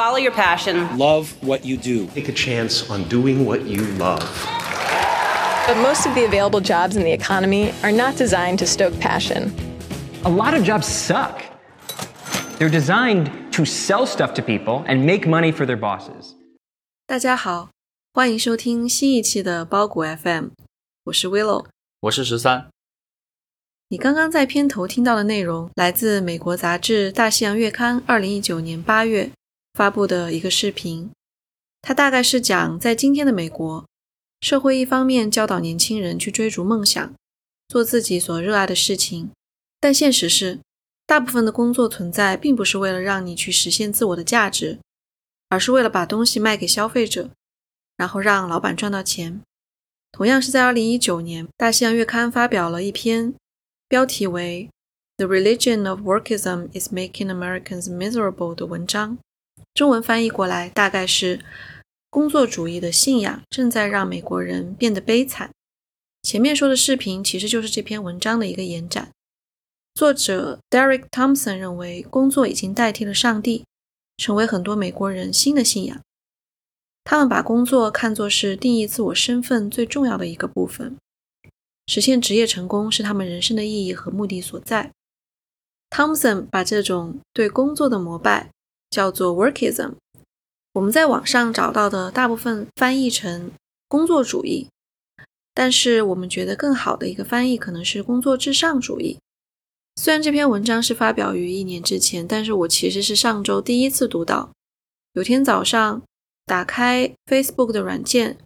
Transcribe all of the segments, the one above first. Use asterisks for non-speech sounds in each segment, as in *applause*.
follow your passion, Love what you do. Take a chance on doing what you love. But most of the available jobs in the economy are not designed to stoke passion. A lot of jobs suck. They're designed to sell stuff to people and make money for their bosses. 大家好，欢迎收听新一期的包谷 FM，我是 Willow。我是十三。你刚刚在片头听到的内容来自美国杂志《大西洋月刊》二零一九年八月 发布的一个视频。它大概是讲在今天的美国，社会一方面教导年轻人去追逐梦想，做自己所热爱的事情，但现实是，大部分的工作存在并不是为了让你去实现自我的价值，而是为了把东西卖给消费者，然后让老板赚到钱。同样是在二零一九年，《大西洋月刊》发表了一篇。标题为 "The Religion of Workism is Making Americans Miserable" 的文章，中文翻译过来大概是“工作主义的信仰正在让美国人变得悲惨”。前面说的视频其实就是这篇文章的一个延展。作者 Derek Thompson 认为，工作已经代替了上帝，成为很多美国人新的信仰。他们把工作看作是定义自我身份最重要的一个部分。实现职业成功是他们人生的意义和目的所在。Thompson 把这种对工作的膜拜叫做 Workism。我们在网上找到的大部分翻译成工作主义，但是我们觉得更好的一个翻译可能是工作至上主义。虽然这篇文章是发表于一年之前，但是我其实是上周第一次读到。有天早上打开 Facebook 的软件。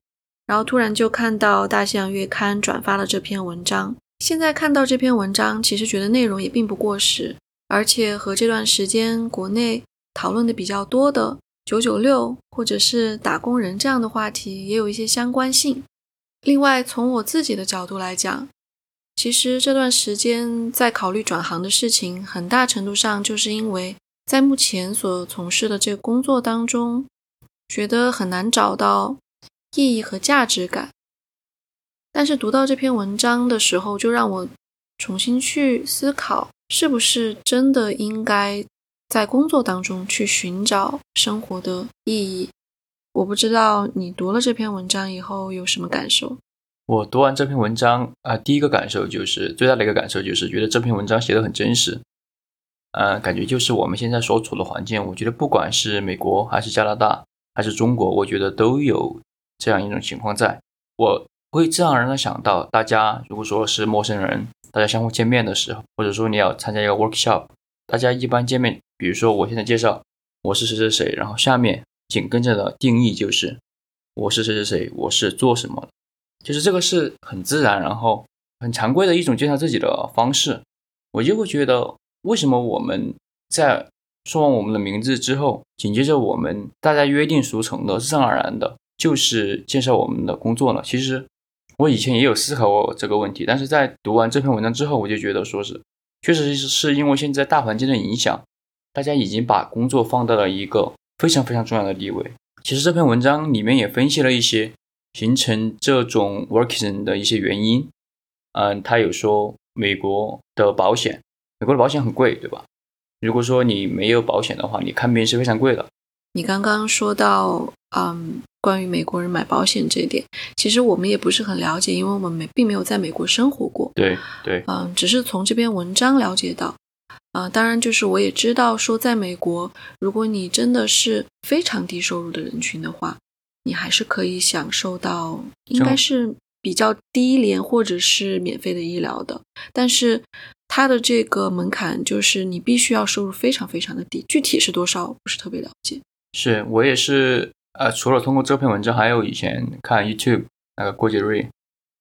然后突然就看到《大西洋月刊》转发了这篇文章。现在看到这篇文章，其实觉得内容也并不过时，而且和这段时间国内讨论的比较多的“九九六”或者是打工人这样的话题也有一些相关性。另外，从我自己的角度来讲，其实这段时间在考虑转行的事情，很大程度上就是因为在目前所从事的这个工作当中，觉得很难找到。意义和价值感，但是读到这篇文章的时候，就让我重新去思考，是不是真的应该在工作当中去寻找生活的意义？我不知道你读了这篇文章以后有什么感受。我读完这篇文章啊，第一个感受就是最大的一个感受就是觉得这篇文章写的很真实，嗯，感觉就是我们现在所处的环境，我觉得不管是美国还是加拿大还是中国，我觉得都有。这样一种情况，在我会自然而然的想到，大家如果说是陌生人，大家相互见面的时候，或者说你要参加一个 workshop，大家一般见面，比如说我现在介绍我是谁谁谁，然后下面紧跟着的定义就是我是谁谁谁，我是做什么的，就是这个是很自然，然后很常规的一种介绍自己的方式。我就会觉得，为什么我们在说完我们的名字之后，紧接着我们大家约定俗成的、自然而然的。就是介绍我们的工作呢。其实我以前也有思考过这个问题，但是在读完这篇文章之后，我就觉得说是，确实是因为现在大环境的影响，大家已经把工作放到了一个非常非常重要的地位。其实这篇文章里面也分析了一些形成这种 workism 的一些原因。嗯，他有说美国的保险，美国的保险很贵，对吧？如果说你没有保险的话，你看病是非常贵的。你刚刚说到，嗯。关于美国人买保险这一点，其实我们也不是很了解，因为我们没并没有在美国生活过。对对，嗯，只是从这篇文章了解到，啊，当然就是我也知道说，在美国，如果你真的是非常低收入的人群的话，你还是可以享受到应该是比较低廉或者是免费的医疗的。但是它的这个门槛就是你必须要收入非常非常的低，具体是多少不是特别了解。是我也是。呃，除了通过这篇文章，还有以前看 YouTube 那个郭杰瑞，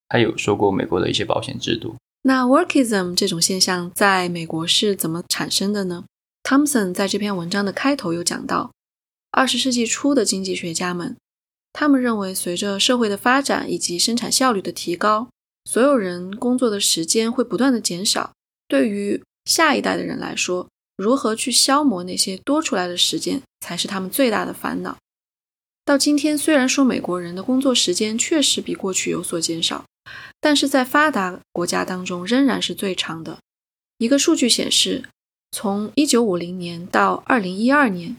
他有说过美国的一些保险制度。那 Workism 这种现象在美国是怎么产生的呢？Thompson 在这篇文章的开头有讲到，二十世纪初的经济学家们，他们认为随着社会的发展以及生产效率的提高，所有人工作的时间会不断的减少。对于下一代的人来说，如何去消磨那些多出来的时间，才是他们最大的烦恼。到今天，虽然说美国人的工作时间确实比过去有所减少，但是在发达国家当中仍然是最长的。一个数据显示，从1950年到2012年，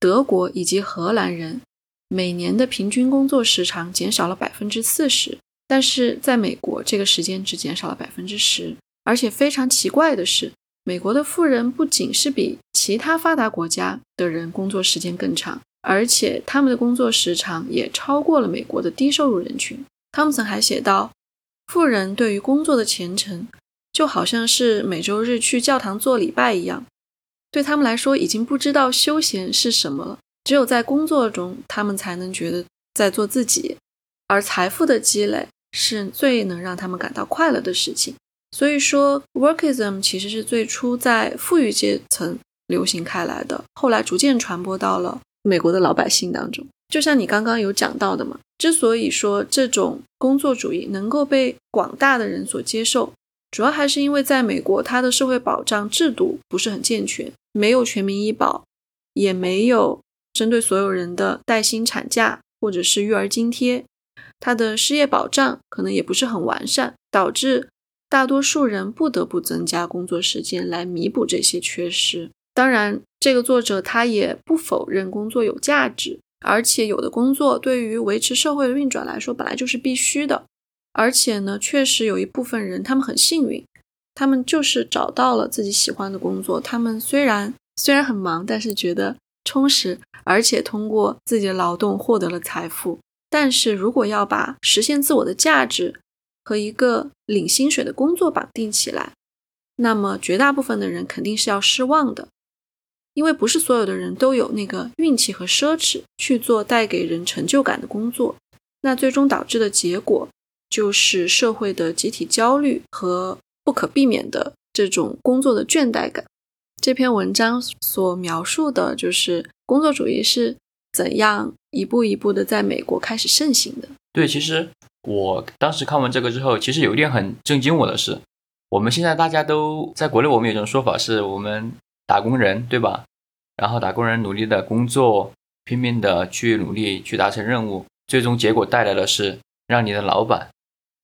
德国以及荷兰人每年的平均工作时长减少了百分之四十，但是在美国这个时间只减少了百分之十。而且非常奇怪的是，美国的富人不仅是比其他发达国家的人工作时间更长，而且他们的工作时长也超过了美国的低收入人群。汤姆森还写道：“富人对于工作的虔诚，就好像是每周日去教堂做礼拜一样，对他们来说已经不知道休闲是什么了。只有在工作中，他们才能觉得在做自己，而财富的积累是最能让他们感到快乐的事情。”所以说，workism 其实是最初在富裕阶层流行开来的，后来逐渐传播到了美国的老百姓当中。就像你刚刚有讲到的嘛，之所以说这种工作主义能够被广大的人所接受，主要还是因为在美国，它的社会保障制度不是很健全，没有全民医保，也没有针对所有人的带薪产假或者是育儿津贴，它的失业保障可能也不是很完善，导致。大多数人不得不增加工作时间来弥补这些缺失。当然，这个作者他也不否认工作有价值，而且有的工作对于维持社会的运转来说本来就是必须的。而且呢，确实有一部分人他们很幸运，他们就是找到了自己喜欢的工作。他们虽然虽然很忙，但是觉得充实，而且通过自己的劳动获得了财富。但是如果要把实现自我的价值，和一个领薪水的工作绑定起来，那么绝大部分的人肯定是要失望的，因为不是所有的人都有那个运气和奢侈去做带给人成就感的工作。那最终导致的结果就是社会的集体焦虑和不可避免的这种工作的倦怠感。这篇文章所描述的就是工作主义是怎样一步一步的在美国开始盛行的。对，其实。我当时看完这个之后，其实有一点很震惊我的是，我们现在大家都在国内，我们有一种说法是，我们打工人对吧？然后打工人努力的工作，拼命的去努力去达成任务，最终结果带来的是让你的老板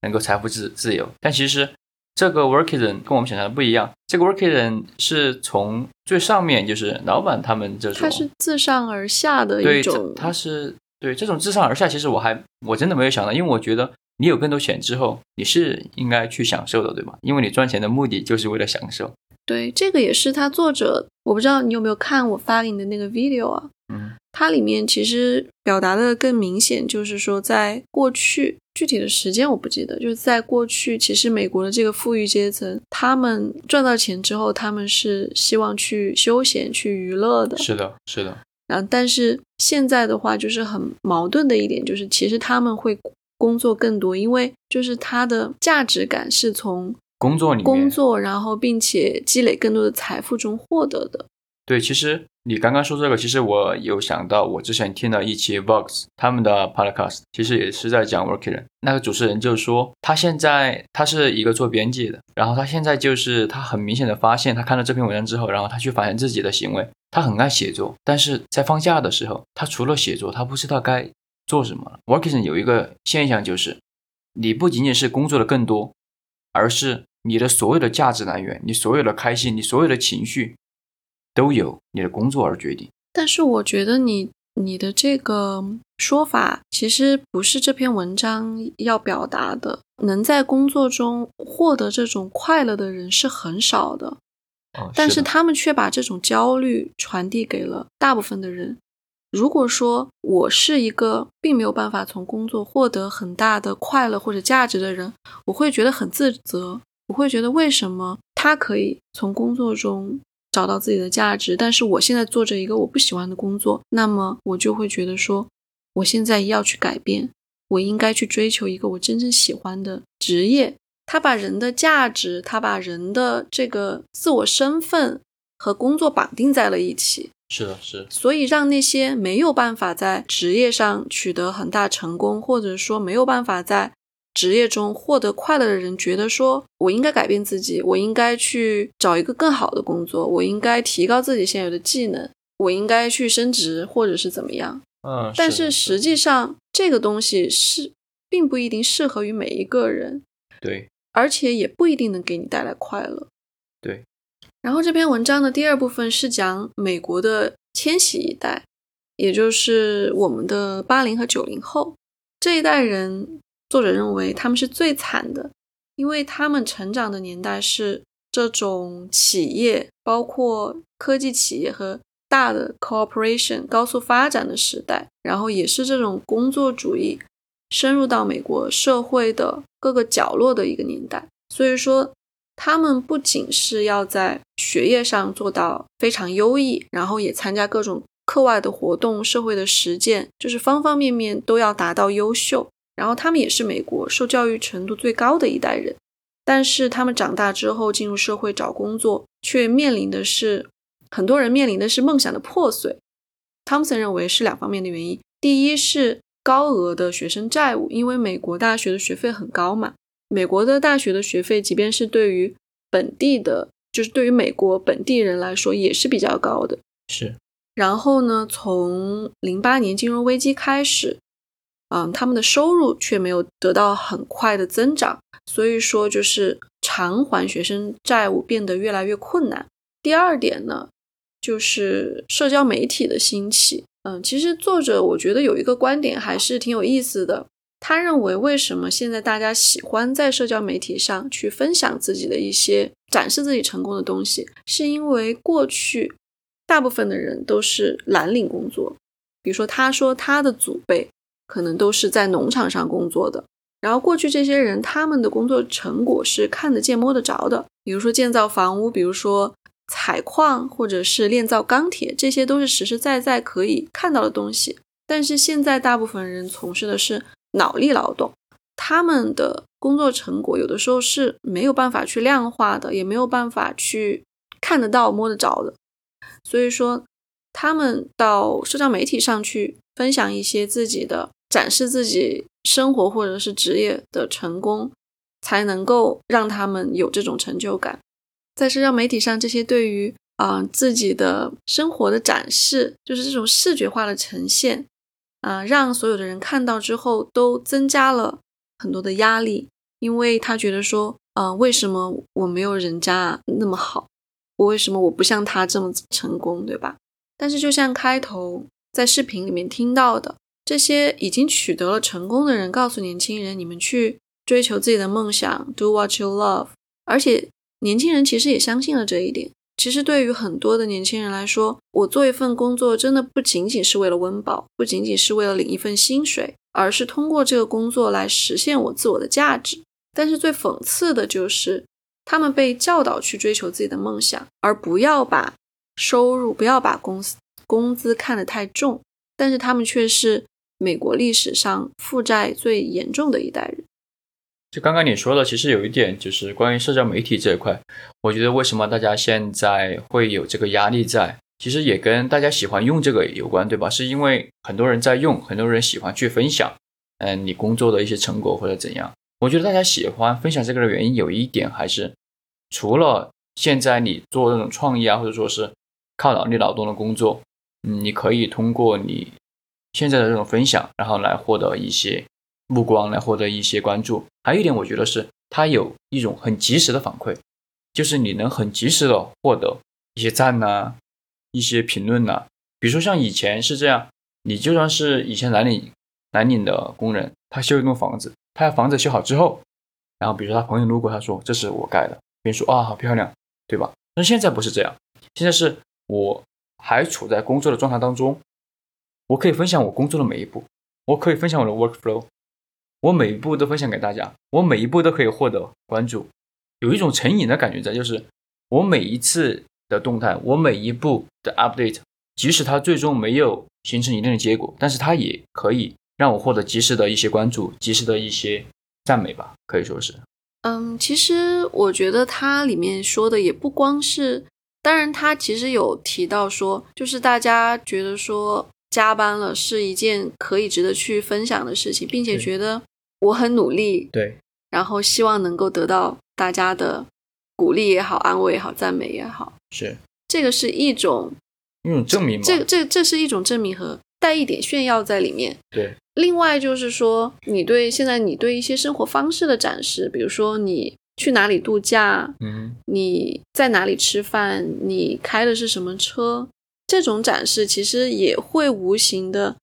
能够财富自自由。但其实这个 working 人跟我们想象的不一样，这个 working 人是从最上面就是老板他们这种，他是自上而下的一种，他是。对这种自上而下，其实我还我真的没有想到，因为我觉得你有更多钱之后，你是应该去享受的，对吧？因为你赚钱的目的就是为了享受。对，这个也是他作者，我不知道你有没有看我发给你的那个 video 啊？嗯，它里面其实表达的更明显，就是说在过去具体的时间我不记得，就是在过去，其实美国的这个富裕阶层，他们赚到钱之后，他们是希望去休闲、去娱乐的。是的，是的。然后，但是现在的话，就是很矛盾的一点，就是其实他们会工作更多，因为就是他的价值感是从工作里面工作，然后并且积累更多的财富中获得的。对，其实你刚刚说这个，其实我有想到，我之前听了一期 Vox 他们的 Podcast，其实也是在讲 Working 人。那个主持人就说，他现在他是一个做编辑的，然后他现在就是他很明显的发现，他看了这篇文章之后，然后他去反省自己的行为。他很爱写作，但是在放假的时候，他除了写作，他不知道该做什么了。Working 人有一个现象就是，你不仅仅是工作的更多，而是你的所有的价值来源，你所有的开心，你所有的情绪。都由你的工作而决定，但是我觉得你你的这个说法其实不是这篇文章要表达的。能在工作中获得这种快乐的人是很少的，但是他们却把这种焦虑传递给了大部分的人。如果说我是一个并没有办法从工作获得很大的快乐或者价值的人，我会觉得很自责，我会觉得为什么他可以从工作中。找到自己的价值，但是我现在做着一个我不喜欢的工作，那么我就会觉得说，我现在要去改变，我应该去追求一个我真正喜欢的职业。他把人的价值，他把人的这个自我身份和工作绑定在了一起。是的，是。所以让那些没有办法在职业上取得很大成功，或者说没有办法在职业中获得快乐的人觉得说，我应该改变自己，我应该去找一个更好的工作，我应该提高自己现有的技能，我应该去升职或者是怎么样。嗯，但是实际上这个东西是并不一定适合于每一个人。对，而且也不一定能给你带来快乐。对。然后这篇文章的第二部分是讲美国的千禧一代，也就是我们的八零和九零后这一代人，作者认为他们是最惨的，因为他们成长的年代是这种企业，包括科技企业和大的 corporation 高速发展的时代，然后也是这种工作主义深入到美国社会的各个角落的一个年代，所以说。他们不仅是要在学业上做到非常优异，然后也参加各种课外的活动、社会的实践，就是方方面面都要达到优秀。然后他们也是美国受教育程度最高的一代人，但是他们长大之后进入社会找工作，却面临的是很多人面临的是梦想的破碎。汤姆森认为是两方面的原因：第一是高额的学生债务，因为美国大学的学费很高嘛。美国的大学的学费，即便是对于本地的，就是对于美国本地人来说，也是比较高的。是。然后呢，从零八年金融危机开始，嗯，他们的收入却没有得到很快的增长，所以说就是偿还学生债务变得越来越困难。第二点呢，就是社交媒体的兴起。嗯，其实作者我觉得有一个观点还是挺有意思的。他认为，为什么现在大家喜欢在社交媒体上去分享自己的一些展示自己成功的东西，是因为过去大部分的人都是蓝领工作。比如说，他说他的祖辈可能都是在农场上工作的，然后过去这些人他们的工作成果是看得见、摸得着的。比如说建造房屋，比如说采矿，或者是炼造钢铁，这些都是实实在在可以看到的东西。但是现在大部分人从事的是。脑力劳动，他们的工作成果有的时候是没有办法去量化的，也没有办法去看得到、摸得着的。所以说，他们到社交媒体上去分享一些自己的、展示自己生活或者是职业的成功，才能够让他们有这种成就感。在社交媒体上，这些对于啊自己的生活的展示，就是这种视觉化的呈现。啊，让所有的人看到之后都增加了很多的压力，因为他觉得说，呃，为什么我没有人家那么好？我为什么我不像他这么成功，对吧？但是就像开头在视频里面听到的，这些已经取得了成功的人告诉年轻人，你们去追求自己的梦想，do what you love，而且年轻人其实也相信了这一点。其实对于很多的年轻人来说，我做一份工作真的不仅仅是为了温饱，不仅仅是为了领一份薪水，而是通过这个工作来实现我自我的价值。但是最讽刺的就是，他们被教导去追求自己的梦想，而不要把收入、不要把公司工资看得太重。但是他们却是美国历史上负债最严重的一代人。就刚刚你说的，其实有一点就是关于社交媒体这一块，我觉得为什么大家现在会有这个压力在，其实也跟大家喜欢用这个有关，对吧？是因为很多人在用，很多人喜欢去分享，嗯，你工作的一些成果或者怎样。我觉得大家喜欢分享这个的原因有一点还是，除了现在你做那种创意啊，或者说是靠脑力劳动的工作，嗯，你可以通过你现在的这种分享，然后来获得一些。目光来获得一些关注，还有一点，我觉得是它有一种很及时的反馈，就是你能很及时的获得一些赞呐，一些评论呐。比如说像以前是这样，你就算是以前蓝领蓝领的工人，他修一栋房子，他房子修好之后，然后比如说他朋友路过，他说这是我盖的，别人说啊好漂亮，对吧？但现在不是这样，现在是我还处在工作的状态当中，我可以分享我工作的每一步，我可以分享我的 workflow。我每一步都分享给大家，我每一步都可以获得关注，有一种成瘾的感觉在，就是我每一次的动态，我每一步的 update，即使它最终没有形成一定的结果，但是它也可以让我获得及时的一些关注，及时的一些赞美吧，可以说是。嗯，其实我觉得它里面说的也不光是，当然他其实有提到说，就是大家觉得说加班了是一件可以值得去分享的事情，并且觉得。我很努力，对，然后希望能够得到大家的鼓励也好、安慰也好、赞美也好，是这个是一种一种证明吗？这这这是一种证明和带一点炫耀在里面。对，另外就是说，你对现在你对一些生活方式的展示，比如说你去哪里度假，嗯，你在哪里吃饭，你开的是什么车，这种展示其实也会无形的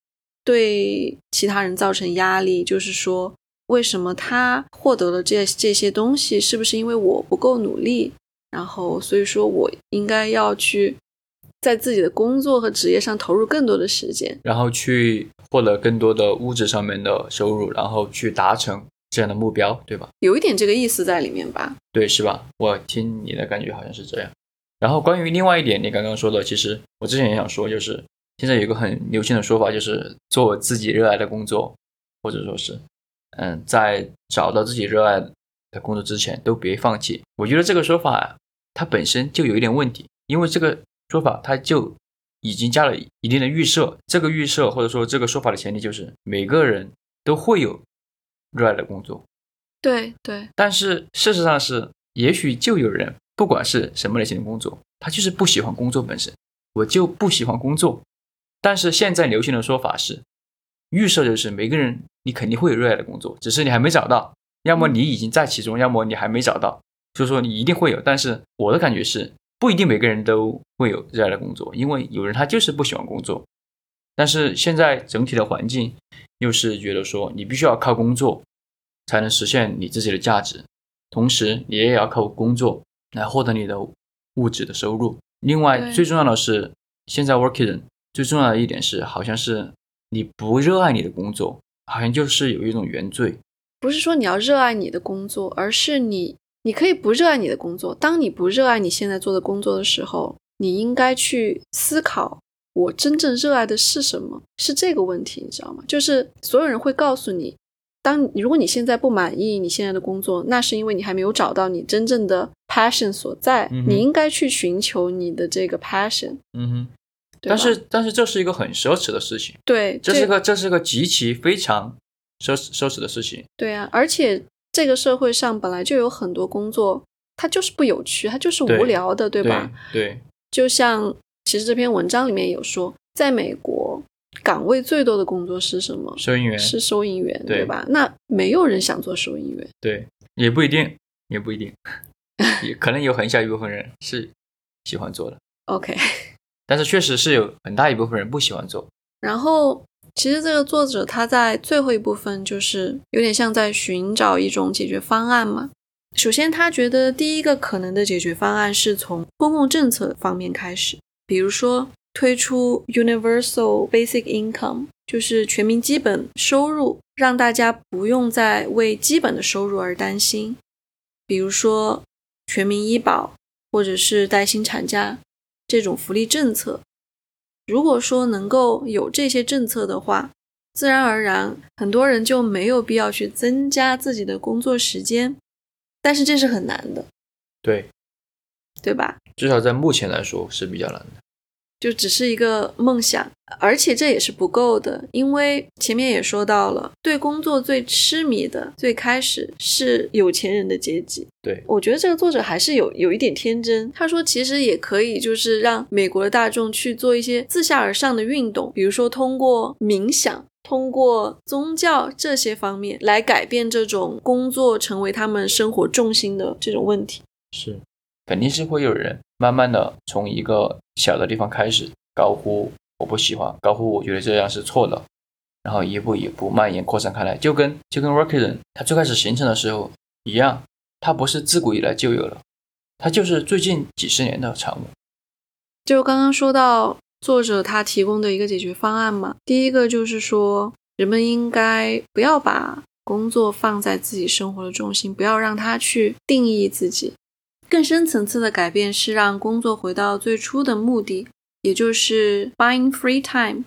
对其他人造成压力，就是说，为什么他获得了这这些东西，是不是因为我不够努力？然后，所以说我应该要去在自己的工作和职业上投入更多的时间。然后去获得更多的物质上面的收入，然后去达成这样的目标，对吧？有一点这个意思在里面吧？对，是吧？我听你的感觉好像是这样。然后关于另外一点，你刚刚说的，其实我之前也想说，就是现在有一个很流行的说法，就是做自己热爱的工作，或者说是，嗯，在找到自己热爱的工作之前，都别放弃。我觉得这个说法它本身就有一点问题，因为这个说法它就已经加了一定的预设，这个预设或者说这个说法的前提就是每个人都会有热爱的工作，对对，但是事实上是，也许就有人。不管是什么类型的工作，他就是不喜欢工作本身，我就不喜欢工作。但是现在流行的说法是，预设就是每个人你肯定会有热爱的工作，只是你还没找到，要么你已经在其中，要么你还没找到。就是说你一定会有，但是我的感觉是不一定每个人都会有热爱的工作，因为有人他就是不喜欢工作。但是现在整体的环境又是觉得说你必须要靠工作才能实现你自己的价值，同时你也要靠工作。来获得你的物质的收入。另外，最重要的是，现在 working 最重要的一点是，好像是你不热爱你的工作，好像就是有一种原罪。不是说你要热爱你的工作，而是你你可以不热爱你的工作。当你不热爱你现在做的工作的时候，你应该去思考，我真正热爱的是什么？是这个问题，你知道吗？就是所有人会告诉你。当如果你现在不满意你现在的工作，那是因为你还没有找到你真正的 passion 所在。你应该去寻求你的这个 passion。嗯哼，但是但是这是一个很奢侈的事情。对，这是个这是个极其非常奢奢侈的事情。对啊，而且这个社会上本来就有很多工作，它就是不有趣，它就是无聊的，对吧？对，就像其实这篇文章里面有说，在美国。岗位最多的工作是什么？收银员是收银员，对吧？那没有人想做收银员，对，也不一定，也不一定，*laughs* 也可能有很小一部分人是喜欢做的。OK，*laughs* 但是确实是有很大一部分人不喜欢做。然后，其实这个作者他在最后一部分就是有点像在寻找一种解决方案嘛。首先，他觉得第一个可能的解决方案是从公共政策方面开始，比如说。推出 universal basic income，就是全民基本收入，让大家不用再为基本的收入而担心。比如说全民医保，或者是带薪产假这种福利政策。如果说能够有这些政策的话，自然而然很多人就没有必要去增加自己的工作时间。但是这是很难的，对，对吧？至少在目前来说是比较难的。就只是一个梦想，而且这也是不够的，因为前面也说到了，对工作最痴迷的，最开始是有钱人的阶级。对我觉得这个作者还是有有一点天真，他说其实也可以，就是让美国的大众去做一些自下而上的运动，比如说通过冥想、通过宗教这些方面来改变这种工作成为他们生活重心的这种问题。是，肯定是会有人慢慢的从一个。小的地方开始高呼我不喜欢，高呼我觉得这样是错的，然后一步一步蔓延扩散开来，就跟就跟 working 它最开始形成的时候一样，它不是自古以来就有了，它就是最近几十年的产物。就刚刚说到作者他提供的一个解决方案嘛，第一个就是说人们应该不要把工作放在自己生活的重心，不要让它去定义自己。更深层次的改变是让工作回到最初的目的，也就是 buying free time，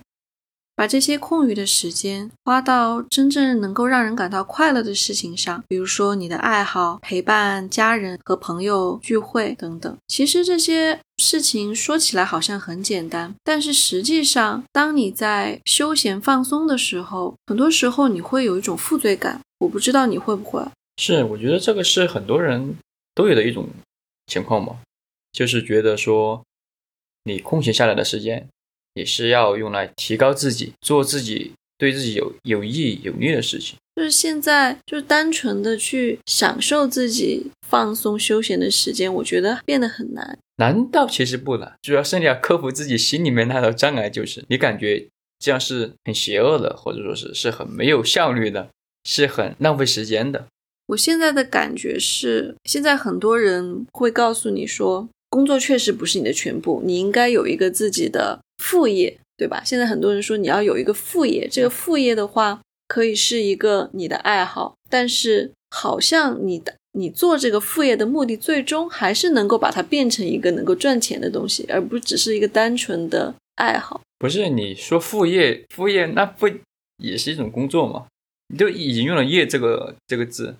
把这些空余的时间花到真正能够让人感到快乐的事情上，比如说你的爱好、陪伴家人和朋友聚会等等。其实这些事情说起来好像很简单，但是实际上，当你在休闲放松的时候，很多时候你会有一种负罪感。我不知道你会不会？是，我觉得这个是很多人都有的一种。情况嘛，就是觉得说，你空闲下来的时间，也是要用来提高自己，做自己对自己有有益有利的事情。就是现在，就是单纯的去享受自己放松休闲的时间，我觉得变得很难。难道其实不难？主要是你要克服自己心里面那道障碍，就是你感觉这样是很邪恶的，或者说是是很没有效率的，是很浪费时间的。我现在的感觉是，现在很多人会告诉你说，工作确实不是你的全部，你应该有一个自己的副业，对吧？现在很多人说你要有一个副业，这个副业的话可以是一个你的爱好，但是好像你的你做这个副业的目的，最终还是能够把它变成一个能够赚钱的东西，而不只是一个单纯的爱好。不是你说副业，副业那不也是一种工作吗？你就已经用了“业”这个这个字，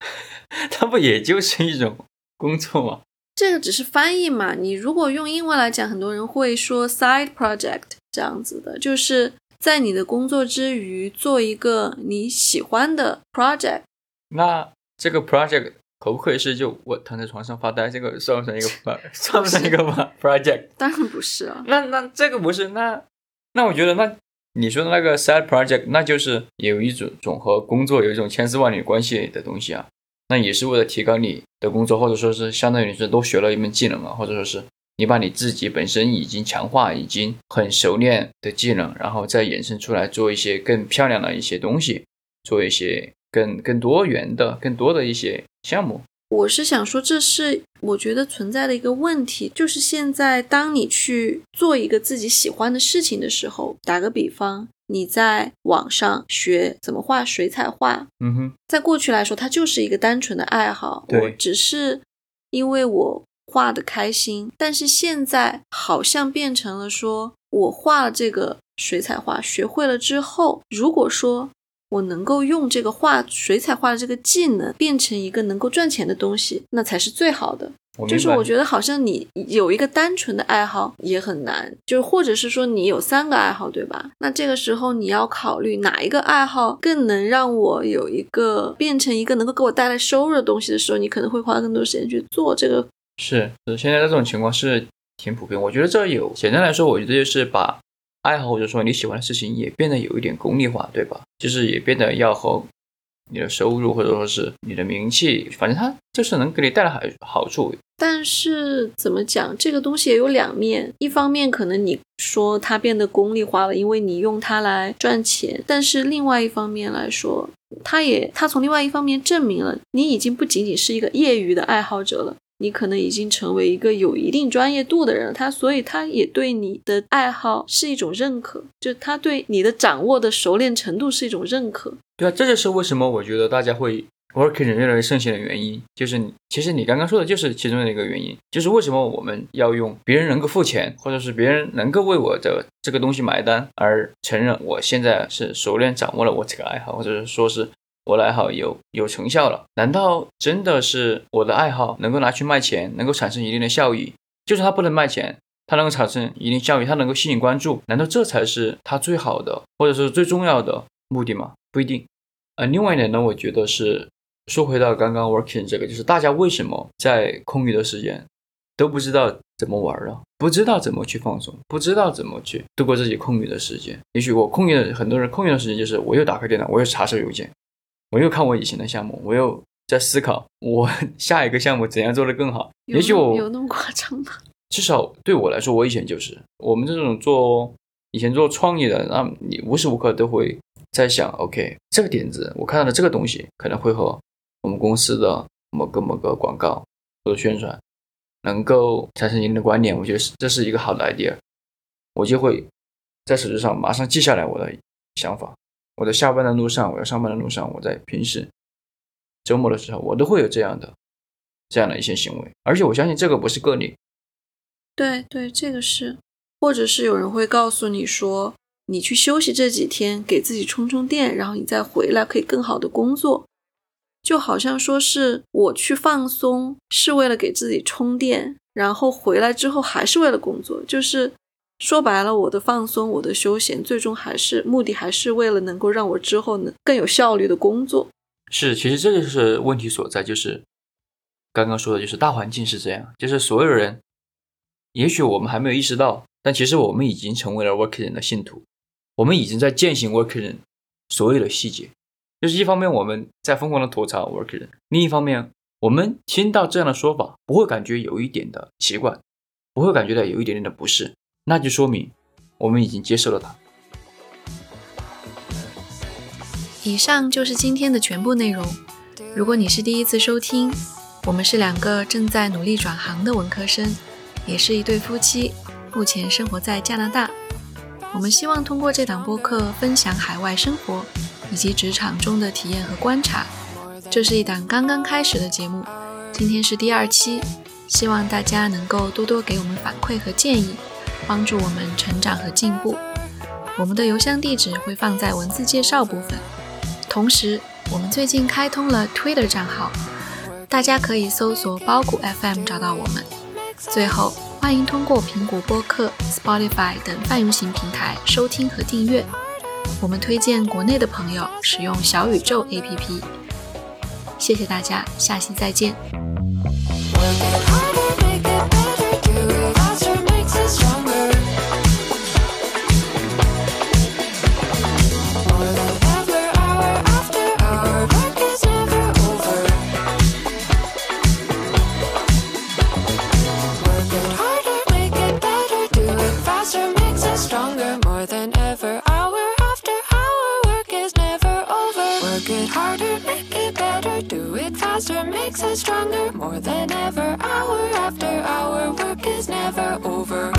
*laughs* 它不也就是一种工作吗？这个只是翻译嘛？你如果用英文来讲，很多人会说 side project 这样子的，就是在你的工作之余做一个你喜欢的 project。那这个 project 可不可以是就我躺在床上发呆？这个算不算一个 *laughs* 算不算一个 project？当然不是啊。那那这个不是那那我觉得那你说的那个 side project，那就是有一种总和工作有一种千丝万缕关系的东西啊。那也是为了提高你的工作，或者说是相当于是多学了一门技能啊，或者说是你把你自己本身已经强化、已经很熟练的技能，然后再衍生出来做一些更漂亮的一些东西，做一些更更多元的、更多的一些项目。我是想说，这是我觉得存在的一个问题，就是现在当你去做一个自己喜欢的事情的时候，打个比方。你在网上学怎么画水彩画，嗯哼，在过去来说，它就是一个单纯的爱好，我只是因为我画的开心。但是现在好像变成了说，我画了这个水彩画，学会了之后，如果说我能够用这个画水彩画的这个技能变成一个能够赚钱的东西，那才是最好的。就是我觉得好像你有一个单纯的爱好也很难，就是或者是说你有三个爱好，对吧？那这个时候你要考虑哪一个爱好更能让我有一个变成一个能够给我带来收入的东西的时候，你可能会花更多时间去做这个。是，现在这种情况是挺普遍。我觉得这有简单来说，我觉得就是把爱好或者说你喜欢的事情也变得有一点功利化，对吧？就是也变得要和。你的收入或者说是你的名气，反正它就是能给你带来好好处。但是怎么讲，这个东西也有两面。一方面可能你说它变得功利化了，因为你用它来赚钱；但是另外一方面来说，它也它从另外一方面证明了你已经不仅仅是一个业余的爱好者了。你可能已经成为一个有一定专业度的人，他所以他也对你的爱好是一种认可，就他对你的掌握的熟练程度是一种认可。对啊，这就是为什么我觉得大家会 working 越来越盛行的原因，就是其实你刚刚说的就是其中的一个原因，就是为什么我们要用别人能够付钱，或者是别人能够为我的这个东西买单，而承认我现在是熟练掌握了我这个爱好，或者是说是。我的爱好有有成效了，难道真的是我的爱好能够拿去卖钱，能够产生一定的效益？就是它不能卖钱，它能够产生一定效益，它能够吸引关注，难道这才是它最好的，或者是最重要的目的吗？不一定。呃，另外一点呢，我觉得是说回到刚刚 working 这个，就是大家为什么在空余的时间都不知道怎么玩了，不知道怎么去放松，不知道怎么去度过自己空余的时间。也许我空余的很多人空余的时间就是我又打开电脑，我又查收邮件。我又看我以前的项目，我又在思考我 *laughs* 下一个项目怎样做得更好。也许我有那么夸张吗？*laughs* 至少对我来说，我以前就是我们这种做以前做创意的，那你无时无刻都会在想，OK，这个点子，我看到的这个东西可能会和我们公司的某个某个广告或者宣传能够产生一定的关联。我觉得是这是一个好的 idea，我就会在手机上马上记下来我的想法。我在下班的路上，我要上班的路上，我在平时周末的时候，我都会有这样的这样的一些行为，而且我相信这个不是个例。对对，这个是，或者是有人会告诉你说，你去休息这几天，给自己充充电，然后你再回来可以更好的工作，就好像说是我去放松是为了给自己充电，然后回来之后还是为了工作，就是。说白了，我的放松，我的休闲，最终还是目的，还是为了能够让我之后能更有效率的工作。是，其实这就是问题所在，就是刚刚说的，就是大环境是这样，就是所有人，也许我们还没有意识到，但其实我们已经成为了 working 人的信徒，我们已经在践行 working 人所有的细节。就是一方面我们在疯狂的吐槽 working 人，另一方面我们听到这样的说法，不会感觉有一点的奇怪，不会感觉到有一点点的不适，那就说明我们已经接受了它。以上就是今天的全部内容。如果你是第一次收听，我们是两个正在努力转行的文科生，也是一对夫妻，目前生活在加拿大。我们希望通过这档播客分享海外生活以及职场中的体验和观察。这是一档刚刚开始的节目，今天是第二期，希望大家能够多多给我们反馈和建议，帮助我们成长和进步。我们的邮箱地址会放在文字介绍部分，同时我们最近开通了 Twitter 账号，大家可以搜索“包谷 FM” 找到我们。最后，欢迎通过苹果播客、Spotify 等泛用型平台收听和订阅。我们推荐国内的朋友使用小宇宙 APP。谢谢大家，下期再见。Stronger. More than ever, hour after hour, work is never over.